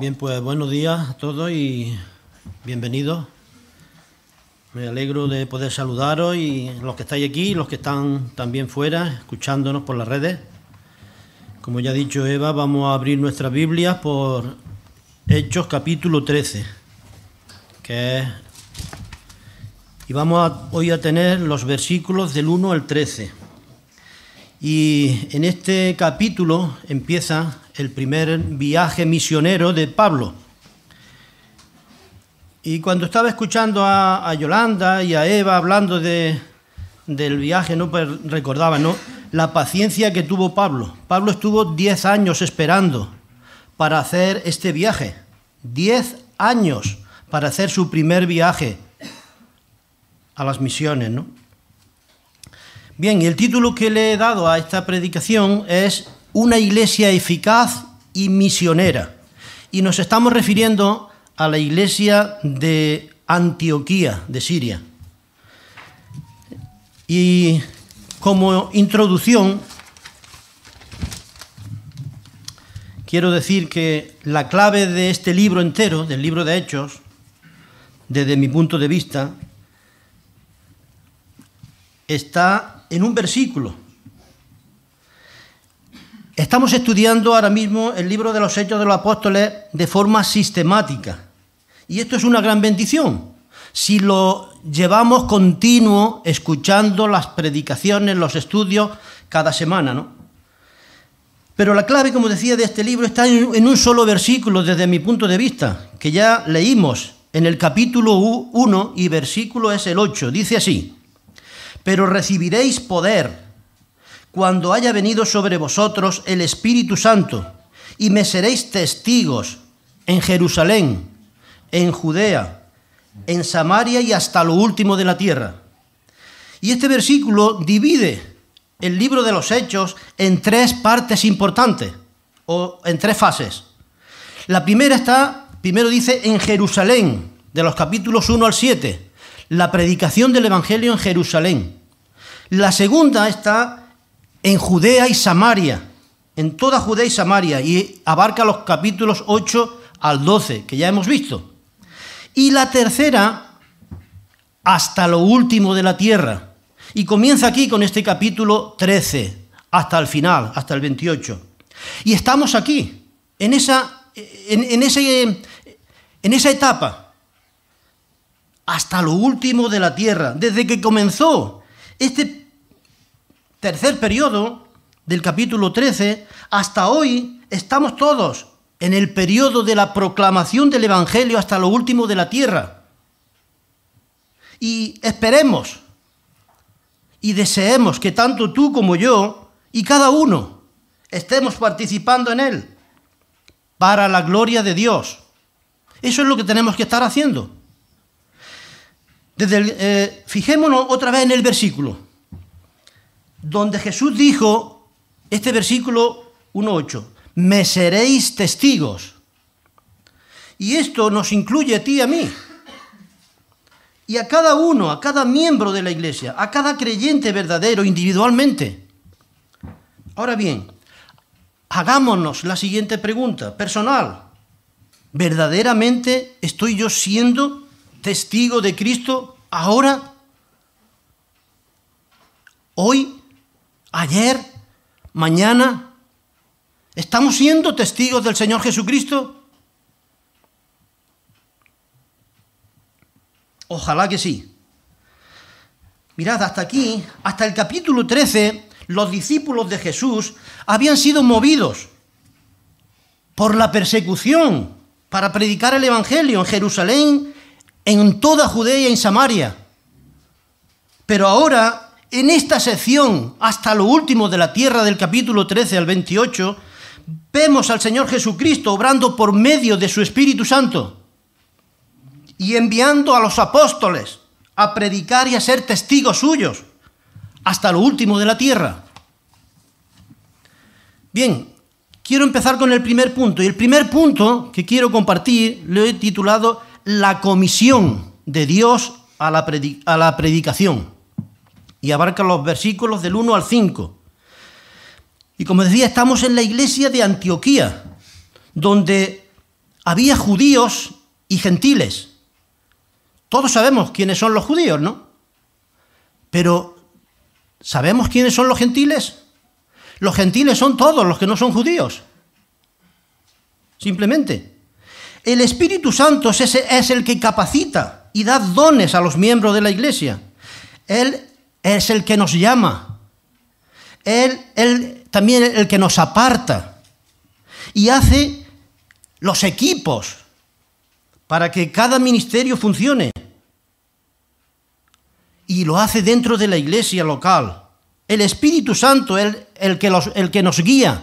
Bien, pues buenos días a todos y bienvenidos. Me alegro de poder saludaros y los que estáis aquí y los que están también fuera, escuchándonos por las redes. Como ya ha dicho Eva, vamos a abrir nuestras Biblias por Hechos capítulo 13, que es... Y vamos a, hoy a tener los versículos del 1 al 13. Y en este capítulo empieza el primer viaje misionero de Pablo. Y cuando estaba escuchando a, Yolanda y a Eva hablando de, del viaje, no recordaba ¿no? la paciencia que tuvo Pablo. Pablo estuvo 10 años esperando para hacer este viaje. 10 años para hacer su primer viaje a las misiones, ¿no? Bien, y el título que le he dado a esta predicación es Una iglesia eficaz y misionera. Y nos estamos refiriendo a la iglesia de Antioquía, de Siria. Y como introducción, quiero decir que la clave de este libro entero, del libro de Hechos, desde mi punto de vista, está en un versículo. Estamos estudiando ahora mismo el libro de los Hechos de los Apóstoles de forma sistemática. Y esto es una gran bendición. Si lo llevamos continuo escuchando las predicaciones, los estudios cada semana, ¿no? Pero la clave, como decía, de este libro está en un solo versículo desde mi punto de vista, que ya leímos en el capítulo 1 y versículo es el 8. Dice así, pero recibiréis poder cuando haya venido sobre vosotros el Espíritu Santo, y me seréis testigos en Jerusalén, en Judea, en Samaria y hasta lo último de la tierra. Y este versículo divide el libro de los Hechos en tres partes importantes, o en tres fases. La primera está, primero dice, en Jerusalén, de los capítulos 1 al 7, la predicación del Evangelio en Jerusalén. La segunda está en Judea y Samaria, en toda Judea y Samaria, y abarca los capítulos 8 al 12, que ya hemos visto. Y la tercera, hasta lo último de la tierra. Y comienza aquí con este capítulo 13, hasta el final, hasta el 28. Y estamos aquí, en esa, en, ese, en esa etapa hasta lo último de la tierra, desde que comenzó este tercer periodo del capítulo 13 hasta hoy estamos todos en el periodo de la proclamación del Evangelio hasta lo último de la tierra. Y esperemos y deseemos que tanto tú como yo y cada uno estemos participando en él para la gloria de Dios. Eso es lo que tenemos que estar haciendo. Desde eh, fijémonos otra vez en el versículo, donde Jesús dijo, este versículo 1.8, me seréis testigos. Y esto nos incluye a ti y a mí. Y a cada uno, a cada miembro de la iglesia, a cada creyente verdadero individualmente. Ahora bien, hagámonos la siguiente pregunta, personal. ¿Verdaderamente estoy yo siendo testigo de Cristo ahora, hoy, ayer, mañana? ¿Estamos siendo testigos del Señor Jesucristo? Ojalá que sí. Mirad, hasta aquí, hasta el capítulo 13, los discípulos de Jesús habían sido movidos por la persecución para predicar el Evangelio en Jerusalén en toda Judea y en Samaria. Pero ahora, en esta sección, hasta lo último de la tierra del capítulo 13 al 28, vemos al Señor Jesucristo obrando por medio de su Espíritu Santo y enviando a los apóstoles a predicar y a ser testigos suyos hasta lo último de la tierra. Bien, quiero empezar con el primer punto. Y el primer punto que quiero compartir lo he titulado la comisión de Dios a la, a la predicación. Y abarca los versículos del 1 al 5. Y como decía, estamos en la iglesia de Antioquía, donde había judíos y gentiles. Todos sabemos quiénes son los judíos, ¿no? Pero ¿sabemos quiénes son los gentiles? Los gentiles son todos los que no son judíos. Simplemente. El Espíritu Santo es, el que capacita y da dones a los miembros de la iglesia. Él es el que nos llama. Él, él también el que nos aparta. Y hace los equipos para que cada ministerio funcione. Y lo hace dentro de la iglesia local. El Espíritu Santo es el, que el que nos guía,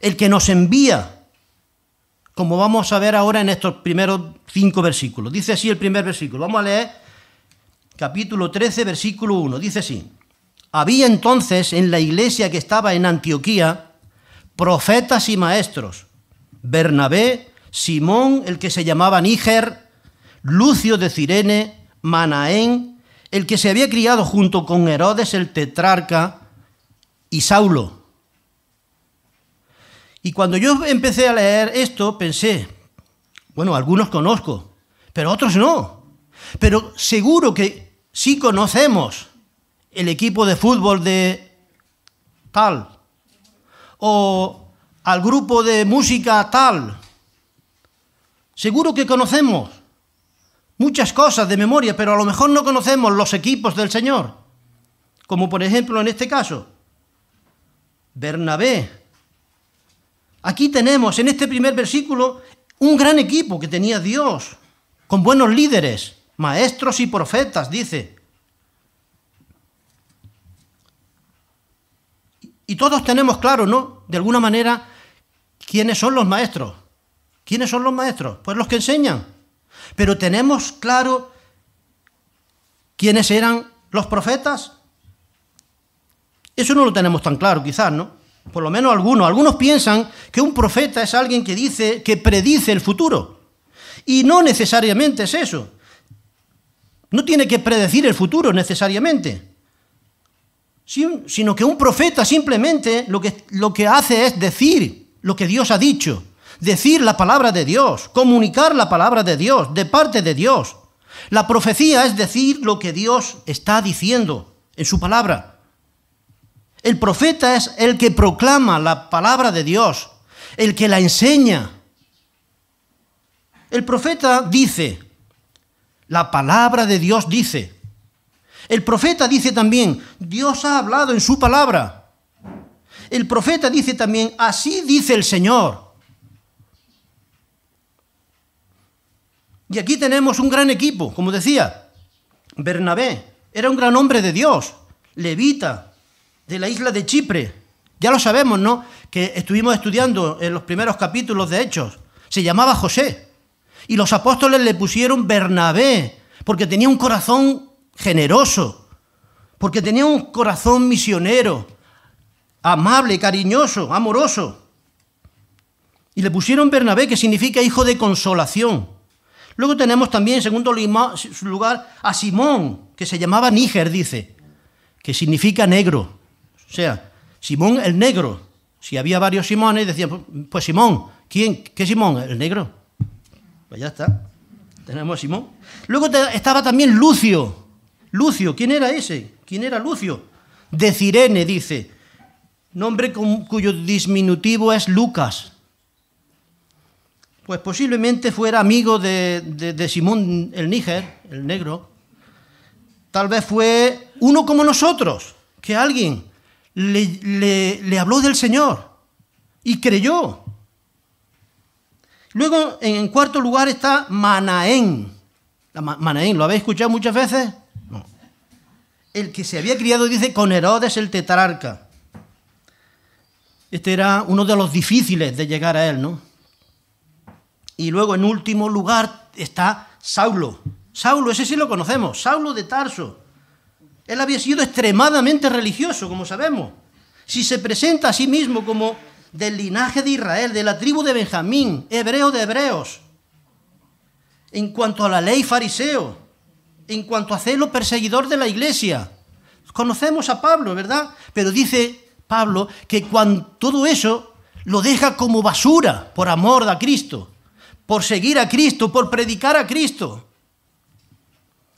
el que nos envía como vamos a ver ahora en estos primeros cinco versículos. Dice así el primer versículo. Vamos a leer capítulo 13, versículo 1. Dice así. Había entonces en la iglesia que estaba en Antioquía profetas y maestros. Bernabé, Simón, el que se llamaba Níger, Lucio de Cirene, Manaén, el que se había criado junto con Herodes el tetrarca, y Saulo y cuando yo empecé a leer esto, pensé, bueno, algunos conozco, pero otros no. Pero seguro que sí conocemos el equipo de fútbol de tal, o al grupo de música tal. Seguro que conocemos muchas cosas de memoria, pero a lo mejor no conocemos los equipos del Señor. Como por ejemplo en este caso, Bernabé, Aquí tenemos en este primer versículo un gran equipo que tenía Dios, con buenos líderes, maestros y profetas, dice. Y todos tenemos claro, ¿no? De alguna manera, quiénes son los maestros. ¿Quiénes son los maestros? Pues los que enseñan. Pero tenemos claro quiénes eran los profetas. Eso no lo tenemos tan claro, quizás, ¿no? por lo menos algunos. Algunos piensan que un profeta es alguien que dice, que predice el futuro. Y no necesariamente es eso. No tiene que predecir el futuro necesariamente. Sino que un profeta simplemente lo que, lo que hace es decir lo que Dios ha dicho. Decir la palabra de Dios, comunicar la palabra de Dios, de parte de Dios. La profecía es decir lo que Dios está diciendo en su palabra. El profeta es el que proclama la palabra de Dios, el que la enseña. El profeta dice, la palabra de Dios dice. El profeta dice también, Dios ha hablado en su palabra. El profeta dice también, así dice el Señor. Y aquí tenemos un gran equipo, como decía, Bernabé era un gran hombre de Dios, levita, de la isla de Chipre. Ya lo sabemos, ¿no? Que estuvimos estudiando en los primeros capítulos de Hechos. Se llamaba José. Y los apóstoles le pusieron Bernabé, porque tenía un corazón generoso, porque tenía un corazón misionero, amable, cariñoso, amoroso. Y le pusieron Bernabé, que significa hijo de consolación. Luego tenemos también, en segundo lugar, a Simón, que se llamaba Níger, dice, que significa negro. O sea, Simón el negro. Si había varios Simones, decían, pues, Simón, ¿quién? ¿Qué Simón? El negro. Pues ya está. Tenemos a Simón. Luego estaba también Lucio. Lucio, ¿quién era ese? ¿Quién era Lucio? De Cirene, dice. Nombre cuyo disminutivo es Lucas. Pues posiblemente fuera amigo de, de Simón el Níger, el negro. Tal vez fue uno como nosotros, que alguien le, habló del Señor y creyó. Luego, en cuarto lugar está Manaén. Manaén, ¿lo habéis escuchado muchas veces? No. El que se había criado, dice, con Herodes el tetrarca. Este era uno de los difíciles de llegar a él, ¿no? Y luego, en último lugar, está Saulo. Saulo, ese sí lo conocemos, Saulo de Tarso. Él había sido extremadamente religioso, como sabemos. Si se presenta a sí mismo como del linaje de Israel, de la tribu de Benjamín, hebreo de hebreos, en cuanto a la ley fariseo, en cuanto a celo perseguidor de la iglesia. Conocemos a Pablo, ¿verdad? Pero dice Pablo que cuando todo eso lo deja como basura por amor a Cristo, por seguir a Cristo, por predicar a Cristo.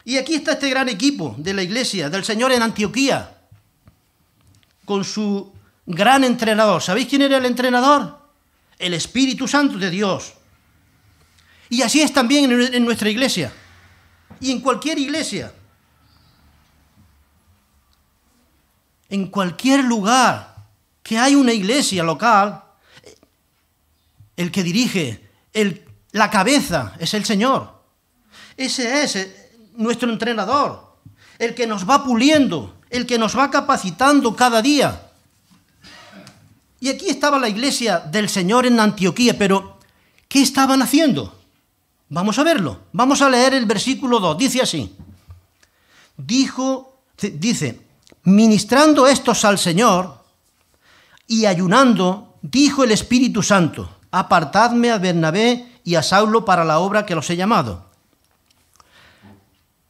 Y aquí está este gran equipo de la iglesia, del Señor en Antioquía, con su gran entrenador. ¿Sabéis quién era el entrenador? El Espíritu Santo de Dios. Y así es también en nuestra iglesia y en cualquier iglesia. En cualquier lugar que hay una iglesia local, el que dirige, el, la cabeza es el Señor. Ese es nuestro entrenador, el que nos va puliendo, el que nos va capacitando cada día. Y aquí estaba la iglesia del Señor en Antioquía, pero ¿qué estaban haciendo? Vamos a verlo. Vamos a leer el versículo 2. Dice así. Dijo, dice, ministrando estos al Señor y ayunando, dijo el Espíritu Santo, apartadme a Bernabé y a Saulo para la obra que los he llamado.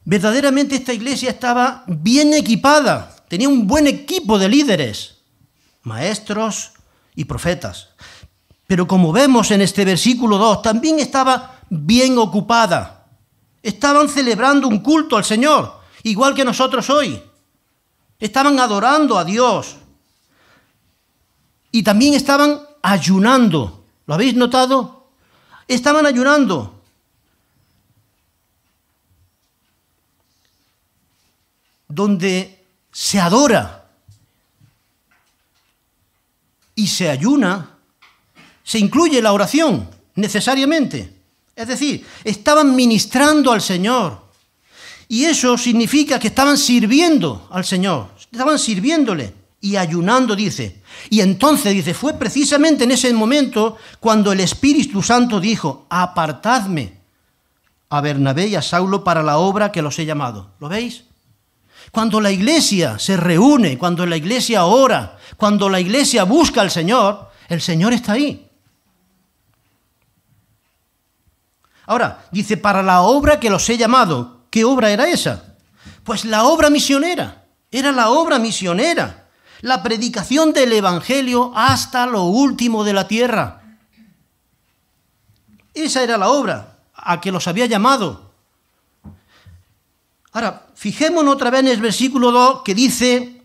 Verdaderamente esta iglesia estaba bien equipada, tenía un buen equipo de líderes, maestros y profetas. Pero como vemos en este versículo 2, también estaba bien ocupada. Estaban celebrando un culto al Señor, igual que nosotros hoy. Estaban adorando a Dios. Y también estaban ayunando. ¿Lo habéis notado? Estaban ayunando. Donde se adora y se ayuna, se incluye la oración necesariamente. Es decir, estaban ministrando al Señor. Y eso significa que estaban sirviendo al Señor, estaban sirviéndole y ayunando, dice. Y entonces, dice, fue precisamente en ese momento cuando el Espíritu Santo dijo, apartadme a Bernabé y a Saulo para la obra que los he llamado. ¿Lo veis? Cuando la iglesia se reúne, cuando la iglesia ora, cuando la iglesia busca al Señor, el Señor está ahí. Ahora, dice, para la obra que los he llamado. ¿Qué obra era esa? Pues la obra misionera. Era la obra misionera. La predicación del Evangelio hasta lo último de la tierra. Esa era la obra a que los había llamado. Ahora, fijémonos otra vez en el versículo 2 que dice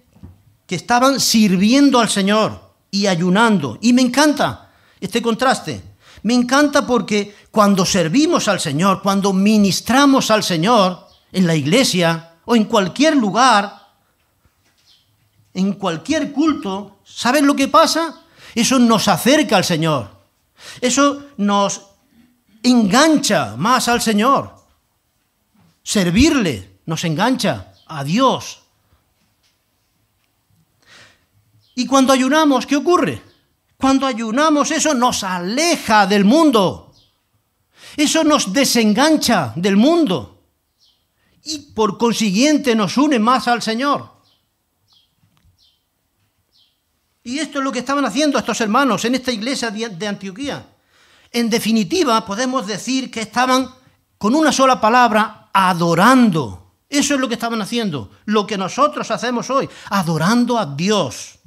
que estaban sirviendo al Señor y ayunando. Y me encanta este contraste. Me encanta porque cuando servimos al Señor, cuando ministramos al Señor en la iglesia o en cualquier lugar, en cualquier culto, ¿saben lo que pasa? Eso nos acerca al Señor. Eso nos engancha más al Señor. Servirle nos engancha a Dios. Y cuando ayunamos, ¿qué ocurre? Cuando ayunamos eso nos aleja del mundo. Eso nos desengancha del mundo. Y por consiguiente nos une más al Señor. Y esto es lo que estaban haciendo estos hermanos en esta iglesia de Antioquía. En definitiva, podemos decir que estaban con una sola palabra adorando. Eso es lo que estaban haciendo, lo que nosotros hacemos hoy, adorando a Dios.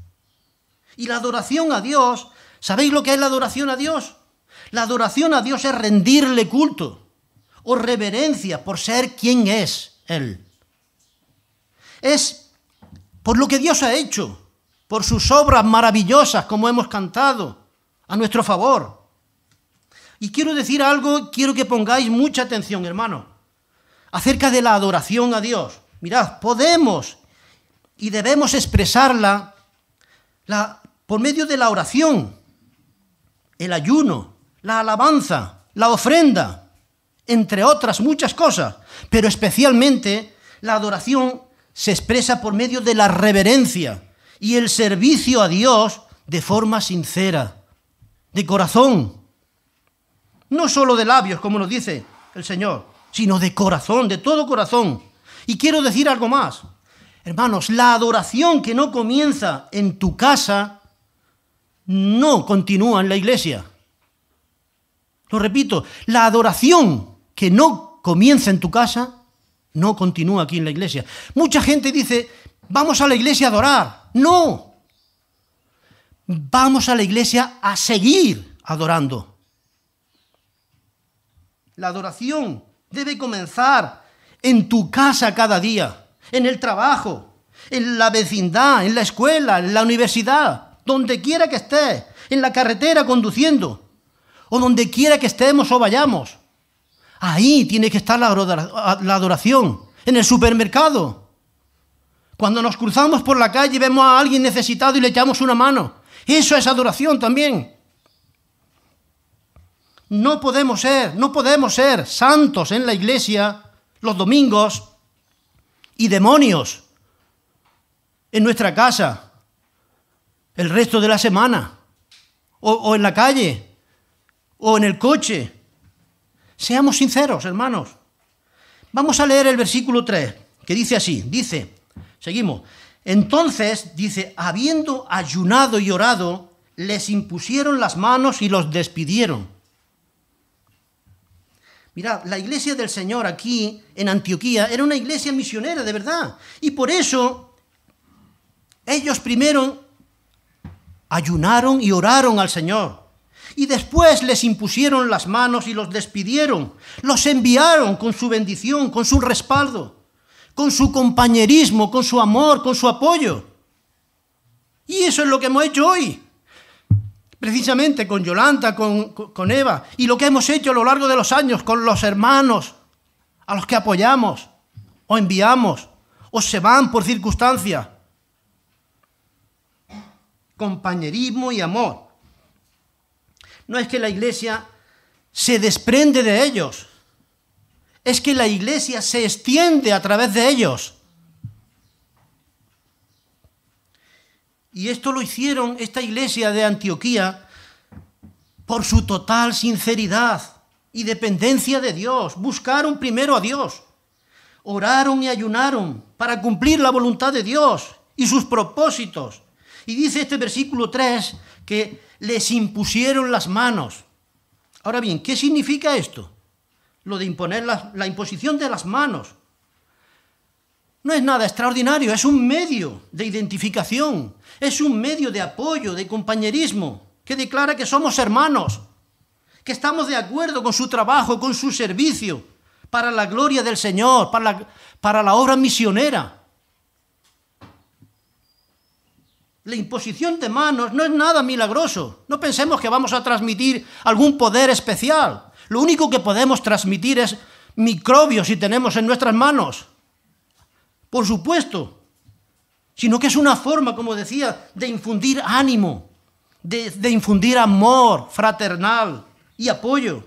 Y la adoración a Dios, ¿sabéis lo que es la adoración a Dios? La adoración a Dios es rendirle culto o reverencia por ser quien es Él. Es por lo que Dios ha hecho, por sus obras maravillosas como hemos cantado a nuestro favor. Y quiero decir algo, quiero que pongáis mucha atención, hermano, acerca de la adoración a Dios. Mirad, podemos y debemos expresarla la, por medio de la oración, el ayuno, la alabanza, la ofrenda, entre otras muchas cosas, pero especialmente la adoración se expresa por medio de la reverencia y el servicio a Dios de forma sincera, de corazón, no solo de labios, como nos dice el Señor, sino de corazón, de todo corazón. Y quiero decir algo más. Hermanos, la adoración que no comienza en tu casa no continúa en la iglesia. Lo repito, la adoración que no comienza en tu casa no continúa aquí en la iglesia. Mucha gente dice, vamos a la iglesia a adorar. No. Vamos a la iglesia a seguir adorando. La adoración debe comenzar en tu casa cada día, en el trabajo, en la vecindad, en la escuela, en la universidad, donde quiera que estés, en la carretera conduciendo, o donde quiera que estemos o vayamos. Ahí tiene que estar la adoración, en el supermercado. Cuando nos cruzamos por la calle y vemos a alguien necesitado y le echamos una mano. Eso es adoración también. No podemos ser, no podemos ser santos en la iglesia los domingos y demonios en nuestra casa el resto de la semana o, en la calle o en el coche. Seamos sinceros, hermanos. Vamos a leer el versículo 3, que dice así, dice, seguimos, entonces, dice, habiendo ayunado y orado, les impusieron las manos y los despidieron. Mira, la iglesia del Señor aquí en Antioquía era una iglesia misionera, de verdad. Y por eso ellos primero ayunaron y oraron al Señor. Y después les impusieron las manos y los despidieron. Los enviaron con su bendición, con su respaldo, con su compañerismo, con su amor, con su apoyo. Y eso es lo que hemos hecho hoy precisamente con Yolanda, con, Eva, y lo que hemos hecho a lo largo de los años con los hermanos a los que apoyamos o enviamos o se van por circunstancia. Compañerismo y amor. No es que la iglesia se desprende de ellos, es que la iglesia se extiende a través de ellos. Y esto lo hicieron esta iglesia de Antioquía por su total sinceridad y dependencia de Dios. Buscaron primero a Dios. Oraron y ayunaron para cumplir la voluntad de Dios y sus propósitos. Y dice este versículo 3 que les impusieron las manos. Ahora bien, ¿qué significa esto? Lo de imponer la, la imposición de las manos. No es nada extraordinario, es un medio de identificación, es un medio de apoyo, de compañerismo, que declara que somos hermanos, que estamos de acuerdo con su trabajo, con su servicio, para la gloria del Señor, para la, obra misionera. La imposición de manos no es nada milagroso. No pensemos que vamos a transmitir algún poder especial. Lo único que podemos transmitir es microbios si tenemos en nuestras manos por supuesto, sino que es una forma, como decía, de infundir ánimo, de, infundir amor fraternal y apoyo.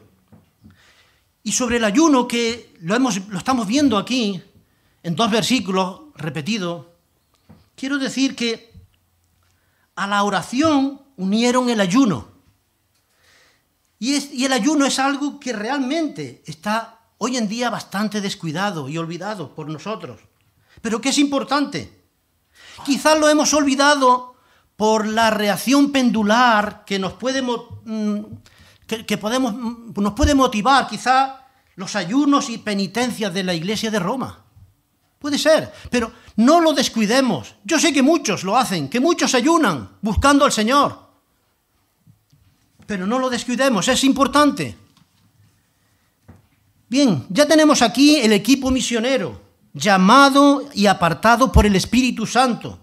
Y sobre el ayuno, que lo, estamos viendo aquí, en dos versículos repetidos, quiero decir que a la oración unieron el ayuno. Y, el ayuno es algo que realmente está hoy en día bastante descuidado y olvidado por nosotros pero que es importante. Quizás lo hemos olvidado por la reacción pendular que nos puede, mm, que, podemos, mm, nos puede motivar quizá los ayunos y penitencias de la Iglesia de Roma. Puede ser, pero no lo descuidemos. Yo sé que muchos lo hacen, que muchos ayunan buscando al Señor. Pero no lo descuidemos, es importante. Bien, ya tenemos aquí el equipo misionero llamado y apartado por el Espíritu Santo,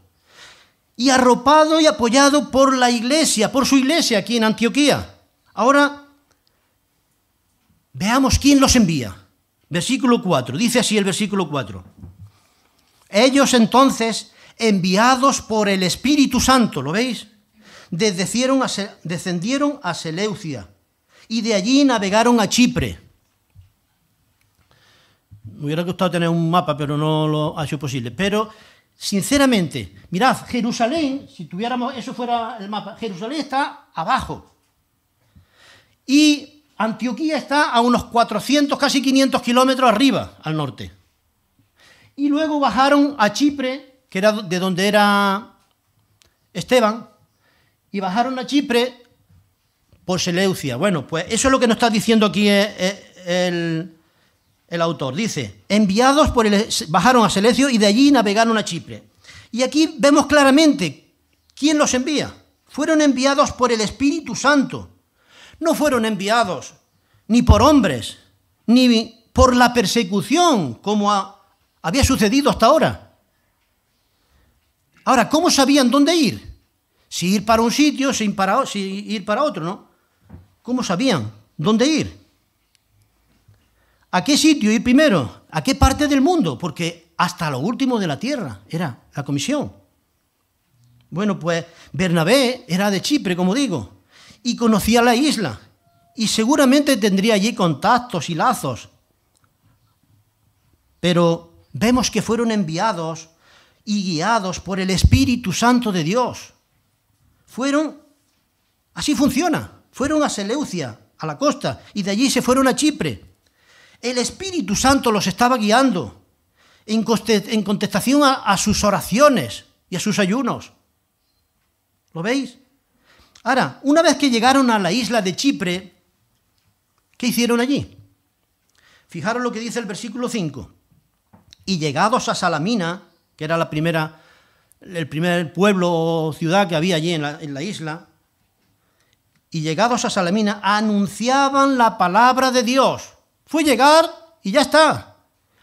y arropado y apoyado por la iglesia, por su iglesia aquí en Antioquía. Ahora, veamos quién los envía. Versículo 4, dice así el versículo 4. Ellos entonces, enviados por el Espíritu Santo, ¿lo veis? Descendieron a, Seleucia y de allí navegaron a Chipre me hubiera gustado tener un mapa, pero no lo ha sido posible. Pero, sinceramente, mirad, Jerusalén, si tuviéramos, eso fuera el mapa, Jerusalén está abajo. Y Antioquía está a unos 400, casi 500 kilómetros arriba, al norte. Y luego bajaron a Chipre, que era de donde era Esteban, y bajaron a Chipre por Seleucia. Bueno, pues eso es lo que nos está diciendo aquí el, el autor. Dice, enviados por el, bajaron a Selecio y de allí navegaron a Chipre. Y aquí vemos claramente quién los envía. Fueron enviados por el Espíritu Santo. No fueron enviados ni por hombres, ni por la persecución, como había sucedido hasta ahora. Ahora, ¿cómo sabían dónde ir? Si ir para un sitio, si ir para, si ir para otro, ¿no? ¿Cómo sabían dónde ir? ¿A qué sitio ir primero? ¿A qué parte del mundo? Porque hasta lo último de la tierra era la comisión. Bueno, pues Bernabé era de Chipre, como digo, y conocía la isla, y seguramente tendría allí contactos y lazos. Pero vemos que fueron enviados y guiados por el Espíritu Santo de Dios. Fueron, así funciona, fueron a Seleucia, a la costa, y de allí se fueron a Chipre. El Espíritu Santo los estaba guiando en contestación a, sus oraciones y a sus ayunos. ¿Lo veis? Ahora, una vez que llegaron a la isla de Chipre, ¿qué hicieron allí? Fijaros lo que dice el versículo 5. Y llegados a Salamina, que era la primera, el primer pueblo o ciudad que había allí en la, en la isla, y llegados a Salamina, anunciaban la palabra de Dios. Fue llegar y ya está.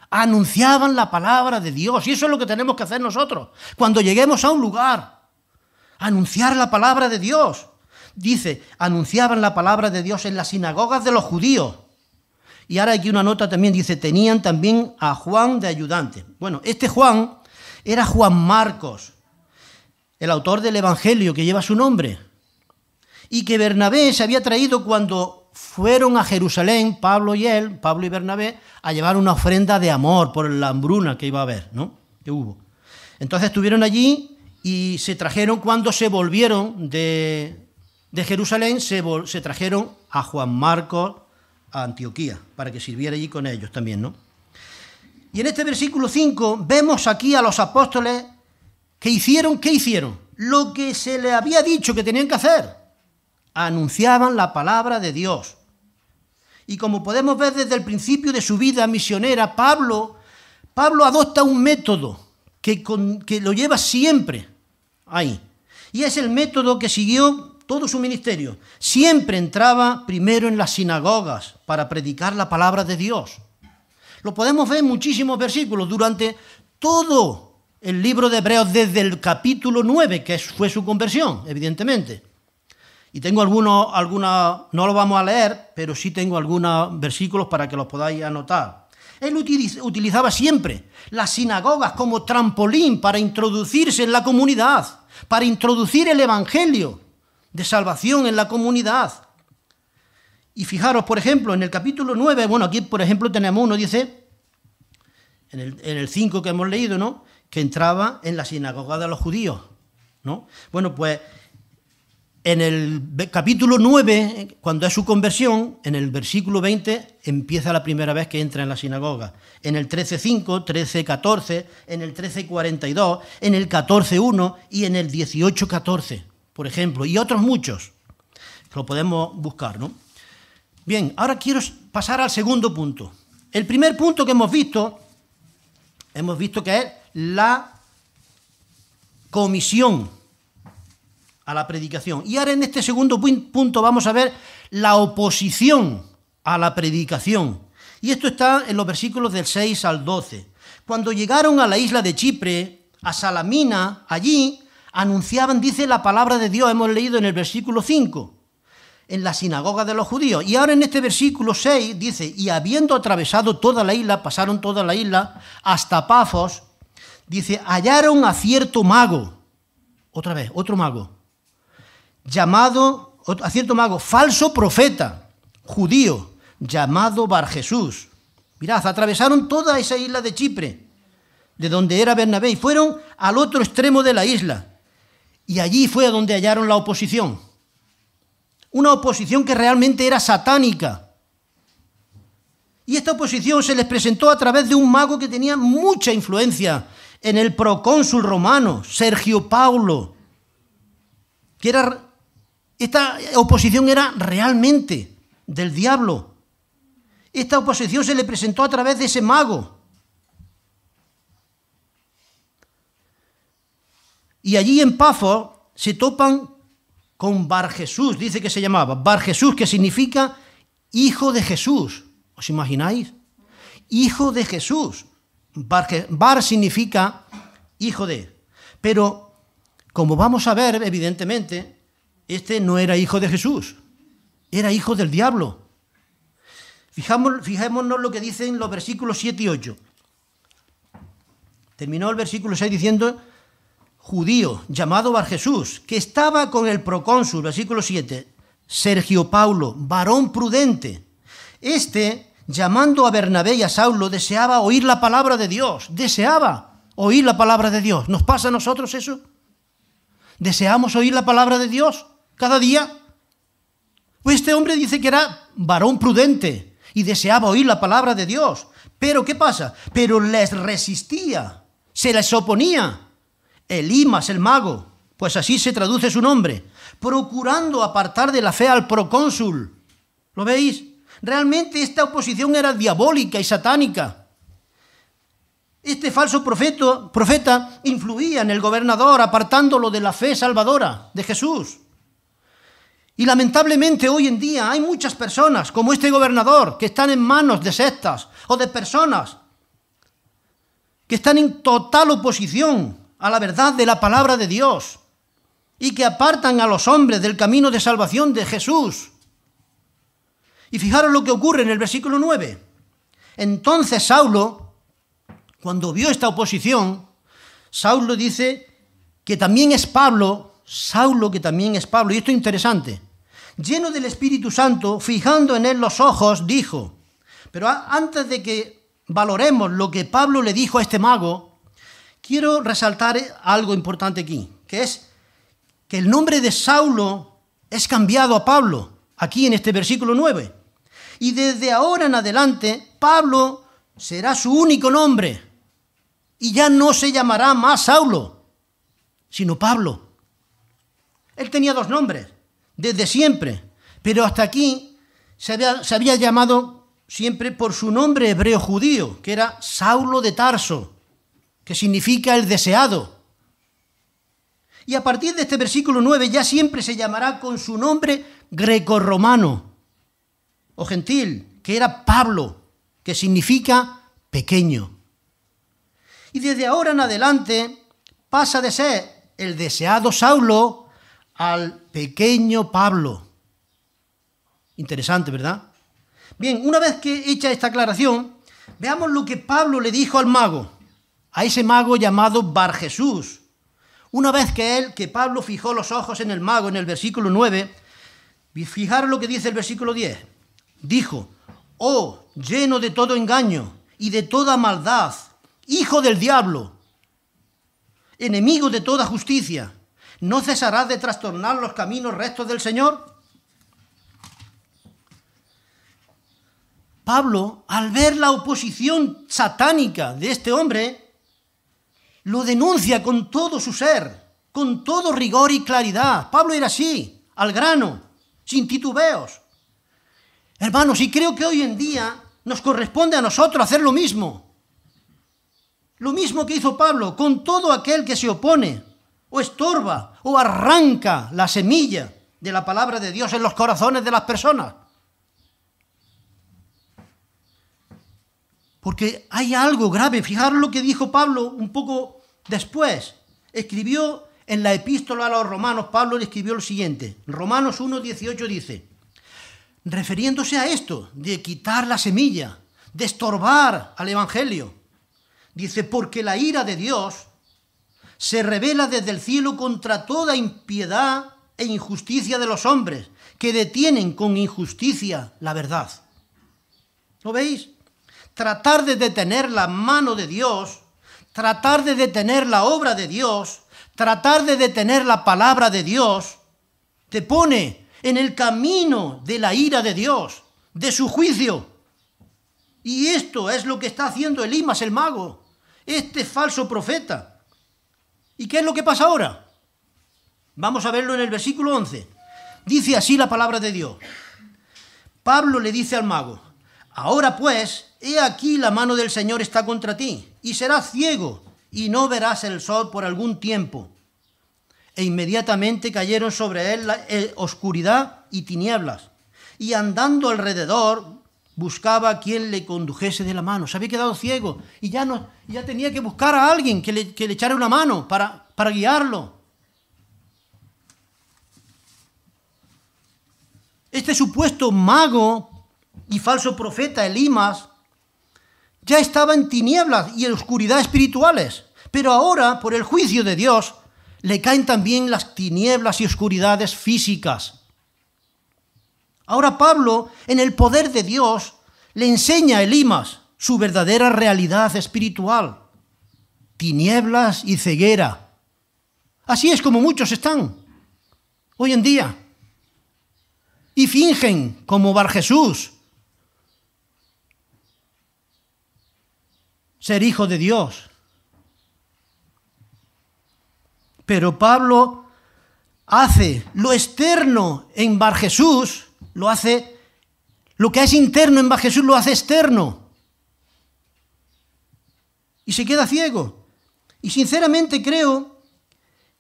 Anunciaban la palabra de Dios. Y eso es lo que tenemos que hacer nosotros. Cuando lleguemos a un lugar, anunciar la palabra de Dios. Dice, anunciaban la palabra de Dios en las sinagogas de los judíos. Y ahora aquí una nota también dice, tenían también a Juan de ayudante. Bueno, este Juan era Juan Marcos, el autor del Evangelio que lleva su nombre. Y que Bernabé se había traído cuando fueron a Jerusalén, Pablo y él, Pablo y Bernabé, a llevar una ofrenda de amor por la hambruna que iba a haber, ¿no? Que hubo. Entonces estuvieron allí y se trajeron, cuando se volvieron de, Jerusalén, se, se, trajeron a Juan Marcos a Antioquía, para que sirviera allí con ellos también, ¿no? Y en este versículo 5 vemos aquí a los apóstoles que hicieron, ¿qué hicieron? Lo que se les había dicho que tenían que hacer anunciaban la palabra de Dios. Y como podemos ver desde el principio de su vida misionera, Pablo, Pablo adopta un método que, que lo lleva siempre ahí. Y es el método que siguió todo su ministerio. Siempre entraba primero en las sinagogas para predicar la palabra de Dios. Lo podemos ver en muchísimos versículos durante todo el libro de Hebreos, desde el capítulo 9, que fue su conversión, evidentemente. Y tengo algunos, alguna, no lo vamos a leer, pero sí tengo algunos versículos para que los podáis anotar. Él utilizaba siempre las sinagogas como trampolín para introducirse en la comunidad, para introducir el Evangelio de salvación en la comunidad. Y fijaros, por ejemplo, en el capítulo 9, bueno, aquí por ejemplo tenemos uno, dice, en el, en el 5 que hemos leído, ¿no? Que entraba en la sinagoga de los judíos, ¿no? Bueno, pues en el capítulo 9, cuando es su conversión, en el versículo 20 empieza la primera vez que entra en la sinagoga. En el 13.5, 13.14, en el 13.42, en el 14.1 y en el 18.14, por ejemplo, y otros muchos. Lo podemos buscar, ¿no? Bien, ahora quiero pasar al segundo punto. El primer punto que hemos visto, hemos visto que es la comisión a la predicación. Y ahora en este segundo punto vamos a ver la oposición a la predicación. Y esto está en los versículos del 6 al 12. Cuando llegaron a la isla de Chipre, a Salamina, allí anunciaban, dice la palabra de Dios, hemos leído en el versículo 5, en la sinagoga de los judíos. Y ahora en este versículo 6 dice, y habiendo atravesado toda la isla, pasaron toda la isla, hasta Pafos, dice, hallaron a cierto mago, otra vez, otro mago, llamado, a cierto mago, falso profeta, judío, llamado Bar Jesús. Mirad, atravesaron toda esa isla de Chipre, de donde era Bernabé, y fueron al otro extremo de la isla. Y allí fue a donde hallaron la oposición. Una oposición que realmente era satánica. Y esta oposición se les presentó a través de un mago que tenía mucha influencia en el procónsul romano, Sergio Paulo, que era esta oposición era realmente del diablo. Esta oposición se le presentó a través de ese mago. Y allí en Pafo se topan con Bar Jesús, dice que se llamaba. Bar Jesús, que significa hijo de Jesús. ¿Os imagináis? Hijo de Jesús. Bar, bar significa hijo de. Pero, como vamos a ver, evidentemente, este no era hijo de Jesús, era hijo del diablo. fijémonos lo que dicen los versículos 7 y 8. Terminó el versículo 6 diciendo, judío llamado Bar Jesús, que estaba con el procónsul, versículo 7, Sergio Paulo, varón prudente. Este, llamando a Bernabé y a Saulo, deseaba oír la palabra de Dios, deseaba oír la palabra de Dios. ¿Nos pasa a nosotros eso? ¿Deseamos oír la palabra de Dios cada día? Pues este hombre dice que era varón prudente y deseaba oír la palabra de Dios. Pero ¿qué pasa? Pero les resistía, se les oponía. Elimas, el mago, pues así se traduce su nombre, procurando apartar de la fe al procónsul. ¿Lo veis? Realmente esta oposición era diabólica y satánica. Este falso profeta, profeta influía en el gobernador, apartándolo de la fe salvadora de Jesús. Y lamentablemente hoy en día hay muchas personas, como este gobernador, que están en manos de sectas o de personas que están en total oposición a la verdad de la palabra de Dios y que apartan a los hombres del camino de salvación de Jesús. Y fijaros lo que ocurre en el versículo 9. Entonces Saulo, cuando vio esta oposición, Saulo dice que también es Pablo, Saulo que también es Pablo, y esto es interesante, lleno del Espíritu Santo, fijando en él los ojos, dijo, pero antes de que valoremos lo que Pablo le dijo a este mago, quiero resaltar algo importante aquí, que es que el nombre de Saulo es cambiado a Pablo, aquí en este versículo 9. Y desde ahora en adelante, Pablo será su único nombre. Y ya no se llamará más Saulo, sino Pablo. Él tenía dos nombres, desde siempre, pero hasta aquí se había, llamado siempre por su nombre hebreo judío, que era Saulo de Tarso, que significa el deseado. Y a partir de este versículo 9 ya siempre se llamará con su nombre greco-romano o gentil, que era Pablo, que significa pequeño. Y desde ahora en adelante pasa de ser el deseado Saulo al pequeño Pablo. Interesante, ¿verdad? Bien, una vez que hecha esta aclaración, veamos lo que Pablo le dijo al mago, a ese mago llamado Bar Jesús. Una vez que él, que Pablo fijó los ojos en el mago en el versículo 9, fijaros lo que dice el versículo 10. Dijo, oh, lleno de todo engaño y de toda maldad, hijo del diablo, enemigo de toda justicia, ¿no cesarás de trastornar los caminos rectos del Señor? Pablo, al ver la oposición satánica de este hombre, lo denuncia con todo su ser, con todo rigor y claridad. Pablo era así, al grano, sin titubeos. Hermanos, y creo que hoy en día nos corresponde a nosotros hacer lo mismo. Lo mismo que hizo Pablo con todo aquel que se opone o estorba o arranca la semilla de la palabra de Dios en los corazones de las personas. Porque hay algo grave. Fijaros lo que dijo Pablo un poco después. Escribió en la epístola a los romanos, Pablo le escribió lo siguiente. Romanos 1.18 dice, refiriéndose a esto, de quitar la semilla, de estorbar al Evangelio. Dice, porque la ira de Dios se revela desde el cielo contra toda impiedad e injusticia de los hombres, que detienen con injusticia la verdad. ¿Lo veis? tratar de detener la mano de Dios, tratar de detener la obra de Dios, tratar de detener la palabra de Dios, te pone en el camino de la ira de Dios, de su juicio. Y esto es lo que está haciendo Elimas el mago, este falso profeta. ¿Y qué es lo que pasa ahora? Vamos a verlo en el versículo 11. Dice así la palabra de Dios. Pablo le dice al mago, ahora pues, He aquí la mano del Señor está contra ti, y serás ciego, y no verás el sol por algún tiempo. E inmediatamente cayeron sobre él la, eh, oscuridad y tinieblas, y andando alrededor buscaba a quien le condujese de la mano. Se había quedado ciego y ya, no, ya tenía que buscar a alguien que le, que le echara una mano para, para guiarlo. Este supuesto mago y falso profeta Elimas ya estaba en tinieblas y en oscuridad espirituales, pero ahora, por el juicio de Dios, le caen también las tinieblas y oscuridades físicas. Ahora Pablo, en el poder de Dios, le enseña a Elimas su verdadera realidad espiritual, tinieblas y ceguera. Así es como muchos están hoy en día. Y fingen como Bar Jesús ser hijo de Dios. Pero Pablo hace lo externo en Bar Jesús lo hace, lo que es interno en Jesús lo hace externo. Y se queda ciego. Y sinceramente creo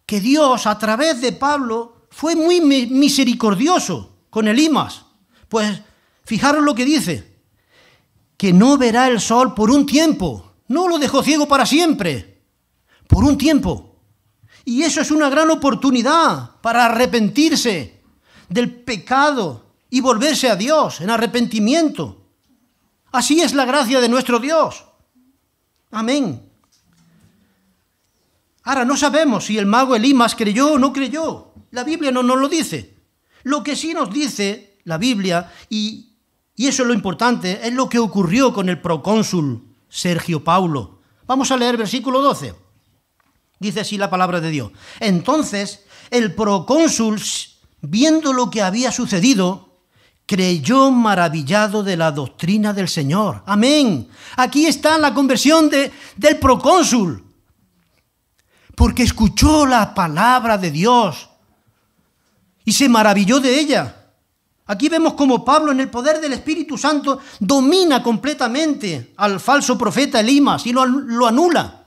que Dios a través de Pablo fue muy misericordioso con Elimas. Pues fijaros lo que dice, que no verá el sol por un tiempo. No lo dejó ciego para siempre, por un tiempo. Y eso es una gran oportunidad para arrepentirse del pecado y volverse a Dios en arrepentimiento. Así es la gracia de nuestro Dios. Amén. Ahora no sabemos si el mago Elimas creyó o no creyó. La Biblia no nos lo dice. Lo que sí nos dice la Biblia, y, y eso es lo importante, es lo que ocurrió con el procónsul Sergio Paulo. Vamos a leer versículo 12. Dice así la palabra de Dios. Entonces el procónsul, viendo lo que había sucedido, creyó maravillado de la doctrina del Señor. Amén. Aquí está la conversión de, del procónsul. Porque escuchó la palabra de Dios y se maravilló de ella. Aquí vemos como Pablo en el poder del Espíritu Santo domina completamente al falso profeta Elimas y lo, lo anula.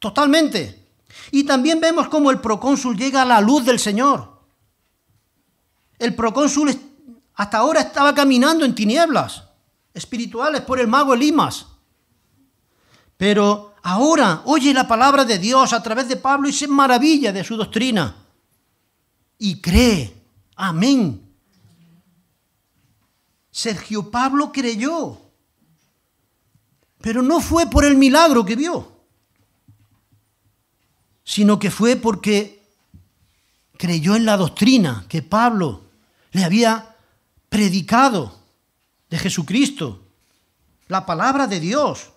Totalmente. Y también vemos como el procónsul llega a la luz del Señor. El procónsul hasta ahora estaba caminando en tinieblas espirituales por el mago Elimas. Pero ahora oye la palabra de Dios a través de Pablo y se maravilla de su doctrina. Y cree. Amén. Sergio Pablo creyó. Pero no fue por el milagro que vio, sino que fue porque creyó en la doctrina que Pablo le había predicado de Jesucristo, la palabra de Dios.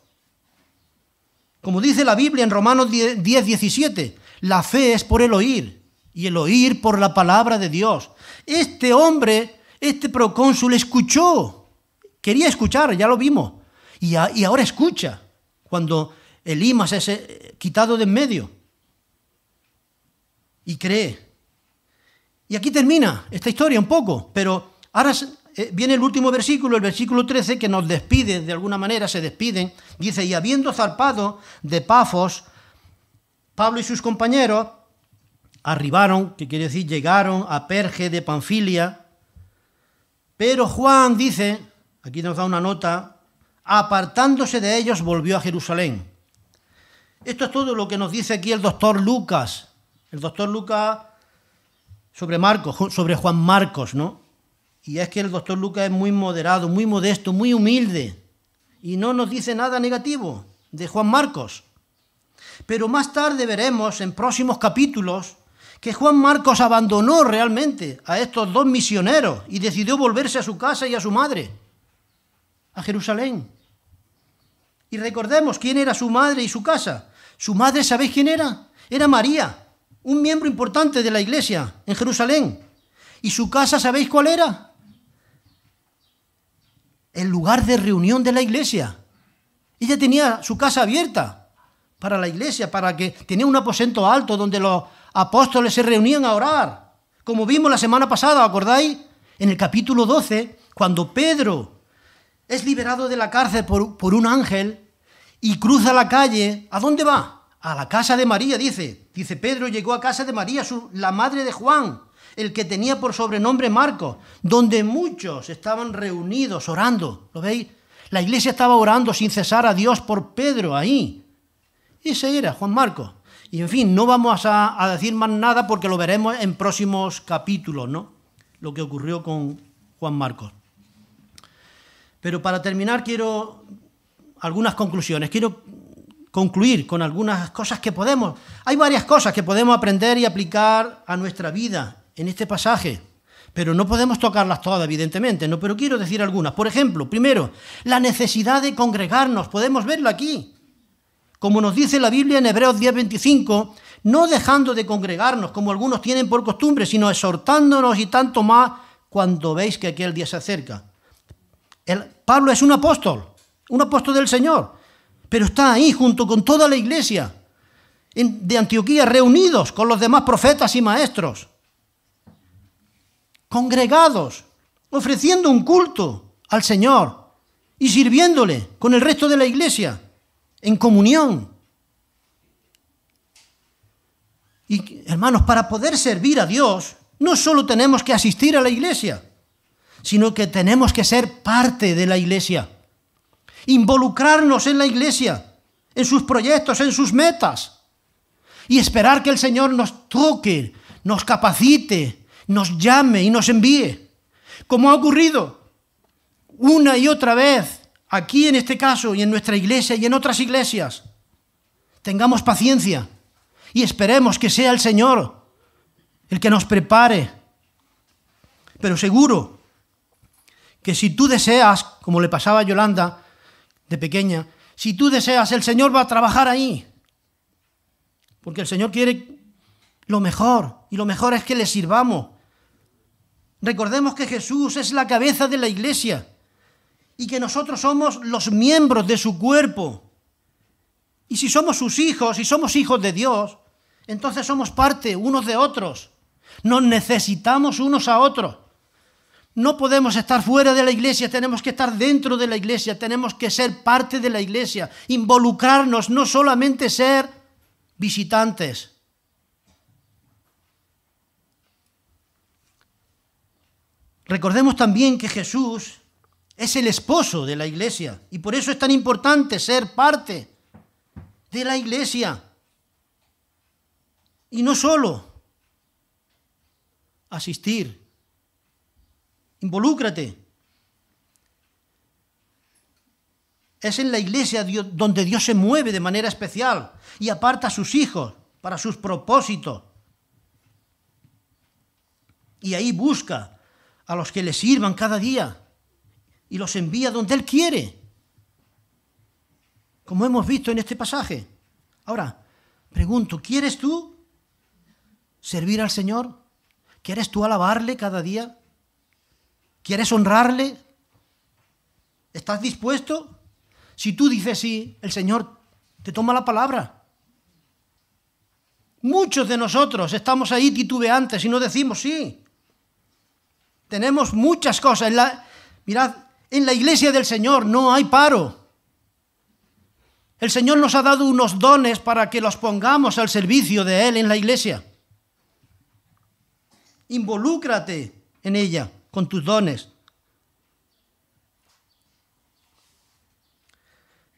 Como dice la Biblia en Romanos 10, 17, la fe es por el oír y el oír por la palabra de Dios. Este hombre, este procónsul escuchó, quería escuchar, ya lo vimos, y, ahora escucha cuando el Imas es eh, quitado de en medio y cree. Y aquí termina esta historia un poco, pero Ahora eh, viene el último versículo, el versículo 13, que nos despide, de alguna manera se despiden. Dice, y habiendo zarpado de Pafos, Pablo y sus compañeros arribaron, que quiere decir llegaron a Perge de Panfilia, pero Juan dice, aquí nos da una nota, apartándose de ellos volvió a Jerusalén. Esto es todo lo que nos dice aquí el doctor Lucas, el doctor Lucas sobre Marcos, sobre Juan Marcos, ¿no? Y es que el doctor Lucas es muy moderado, muy modesto, muy humilde. Y no nos dice nada negativo de Juan Marcos. Pero más tarde veremos en próximos capítulos que Juan Marcos abandonó realmente a estos dos misioneros y decidió volverse a su casa y a su madre, a Jerusalén. Y recordemos quién era su madre y su casa. Su madre, ¿sabéis quién era? Era María, un miembro importante de la iglesia en Jerusalén. ¿Y su casa, sabéis cuál era? El lugar de reunión de la iglesia. Ella tenía su casa abierta para la iglesia, para que tenía un aposento alto donde los apóstoles se reunían a orar. Como vimos la semana pasada, ¿acordáis? En el capítulo 12, cuando Pedro es liberado de la cárcel por, por un ángel y cruza la calle, ¿a dónde va? A la casa de María, dice. Dice, Pedro llegó a casa de María, su, la madre de Juan, el que tenía por sobrenombre Marcos, donde muchos estaban reunidos orando. ¿Lo veis? La iglesia estaba orando sin cesar a Dios por Pedro ahí. Ese era Juan Marcos. Y en fin, no vamos a, a decir más nada porque lo veremos en próximos capítulos, ¿no? Lo que ocurrió con Juan Marcos. Pero para terminar quiero algunas conclusiones. Quiero concluir con algunas cosas que podemos. Hay varias cosas que podemos aprender y aplicar a nuestra vida en este pasaje, pero no podemos tocarlas todas, evidentemente, no, pero quiero decir algunas. Por ejemplo, primero, la necesidad de congregarnos, podemos verla aquí. Como nos dice la Biblia en Hebreos 10:25, no dejando de congregarnos como algunos tienen por costumbre, sino exhortándonos y tanto más cuando veis que aquel día se acerca. El, Pablo es un apóstol, un apóstol del Señor, pero está ahí junto con toda la iglesia de Antioquía, reunidos con los demás profetas y maestros, congregados, ofreciendo un culto al Señor y sirviéndole con el resto de la iglesia, en comunión. Y hermanos, para poder servir a Dios, no solo tenemos que asistir a la iglesia, sino que tenemos que ser parte de la iglesia, involucrarnos en la iglesia, en sus proyectos, en sus metas, y esperar que el Señor nos toque, nos capacite, nos llame y nos envíe, como ha ocurrido una y otra vez aquí en este caso y en nuestra iglesia y en otras iglesias. Tengamos paciencia y esperemos que sea el Señor el que nos prepare. Pero seguro que si tú deseas, como le pasaba a Yolanda de pequeña, si tú deseas, el Señor va a trabajar ahí. Porque el Señor quiere lo mejor, y lo mejor es que le sirvamos. Recordemos que Jesús es la cabeza de la iglesia y que nosotros somos los miembros de su cuerpo. Y si somos sus hijos y somos hijos de Dios, entonces somos parte unos de otros. Nos necesitamos unos a otros. No podemos estar fuera de la iglesia, tenemos que estar dentro de la iglesia, tenemos que ser parte de la iglesia, involucrarnos, no solamente ser visitantes. Recordemos también que Jesús es el esposo de la iglesia y por eso es tan importante ser parte de la iglesia. Y no solo asistir Involúcrate. Es en la iglesia donde Dios se mueve de manera especial y aparta a sus hijos para sus propósitos. Y ahí busca a los que le sirvan cada día y los envía donde Él quiere, como hemos visto en este pasaje. Ahora, pregunto, ¿quieres tú servir al Señor? ¿Quieres tú alabarle cada día? ¿Quieres honrarle? ¿Estás dispuesto? Si tú dices sí, el Señor te toma la palabra. Muchos de nosotros estamos ahí titubeantes y no decimos sí. Tenemos muchas cosas. En la, mirad, en la iglesia del Señor no hay paro. El Señor nos ha dado unos dones para que los pongamos al servicio de Él en la iglesia. Involúcrate en ella con tus dones.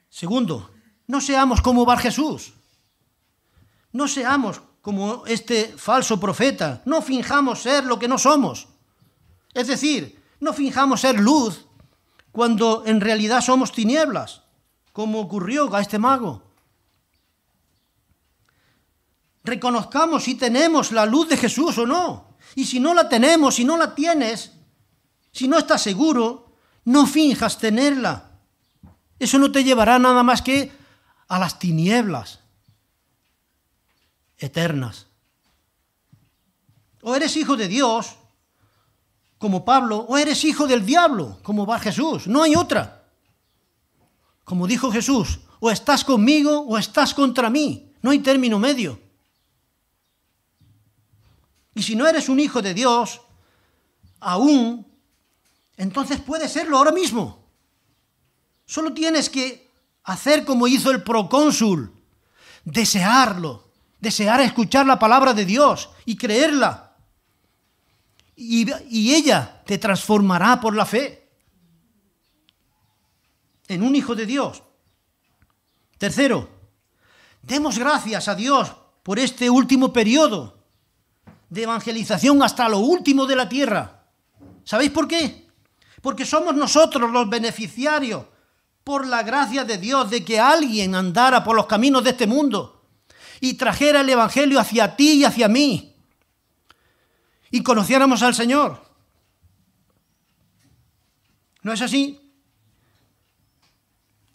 Segundo, no seamos como Bar Jesús. No seamos como este falso profeta. No finjamos ser lo que no somos. Es decir, no finjamos ser luz cuando en realidad somos tinieblas, como ocurrió a este mago. Reconozcamos si tenemos la luz de Jesús o no. Y si no la tenemos, si no la tienes, si no estás seguro, no finjas tenerla. Eso no te llevará nada más que a las tinieblas eternas. O eres hijo de Dios, como Pablo, o eres hijo del diablo, como va Jesús. No hay otra. Como dijo Jesús, o estás conmigo o estás contra mí. No hay término medio. Y si no eres un hijo de Dios, aún entonces puede serlo ahora mismo. Solo tienes que hacer como hizo el procónsul, desearlo, desear escuchar la palabra de Dios y creerla. Y, ella te transformará por la fe en un hijo de Dios. Tercero, demos gracias a Dios por este último periodo de evangelización hasta lo último de la tierra. ¿Sabéis por qué? Porque somos nosotros los beneficiarios por la gracia de Dios de que alguien andara por los caminos de este mundo y trajera el Evangelio hacia ti y hacia mí y conociéramos al Señor. ¿No es así?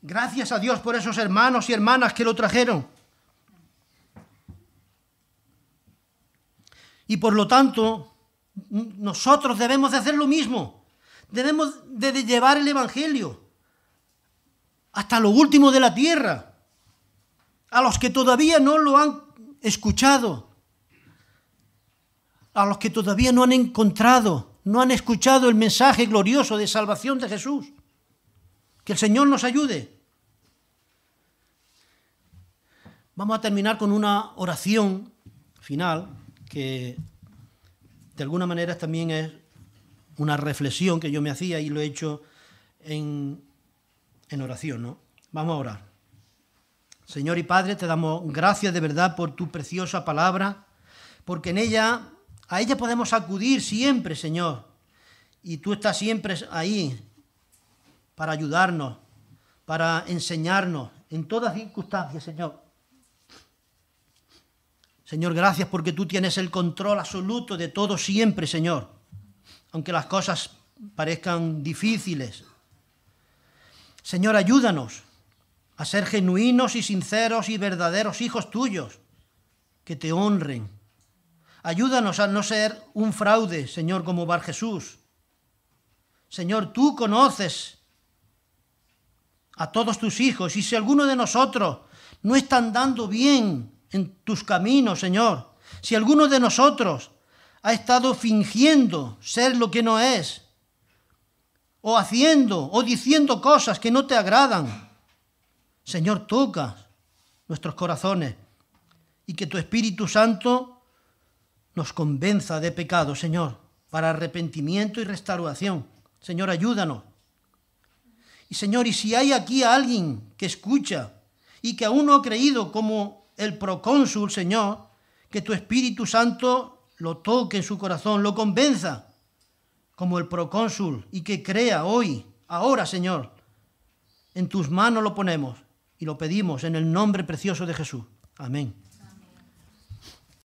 Gracias a Dios por esos hermanos y hermanas que lo trajeron. Y por lo tanto, nosotros debemos de hacer lo mismo. Debemos de llevar el Evangelio hasta lo último de la tierra. A los que todavía no lo han escuchado. A los que todavía no han encontrado, no han escuchado el mensaje glorioso de salvación de Jesús. Que el Señor nos ayude. Vamos a terminar con una oración final que de alguna manera también es una reflexión que yo me hacía y lo he hecho en, en oración. ¿no? Vamos a orar. Señor y Padre, te damos gracias de verdad por tu preciosa palabra, porque en ella, a ella podemos acudir siempre, Señor. Y tú estás siempre ahí para ayudarnos, para enseñarnos en todas circunstancias, Señor. Señor, gracias porque tú tienes el control absoluto de todo siempre, Señor. Aunque las cosas parezcan difíciles. Señor, ayúdanos a ser genuinos y sinceros y verdaderos hijos tuyos, que te honren. Ayúdanos a no ser un fraude, Señor, como Bar Jesús. Señor, tú conoces a todos tus hijos y si alguno de nosotros no está andando bien en tus caminos, Señor, si alguno de nosotros ha estado fingiendo ser lo que no es, o haciendo o diciendo cosas que no te agradan, Señor, toca nuestros corazones y que tu Espíritu Santo nos convenza de pecado, Señor, para arrepentimiento y restauración. Señor, ayúdanos y Señor, y si hay aquí alguien que escucha y que aún no ha creído como el procónsul, Señor, que tu Espíritu Santo lo toque en su corazón, lo convenza como el procónsul y que crea hoy, ahora, Señor. En tus manos lo ponemos y lo pedimos en el nombre precioso de Jesús. Amén.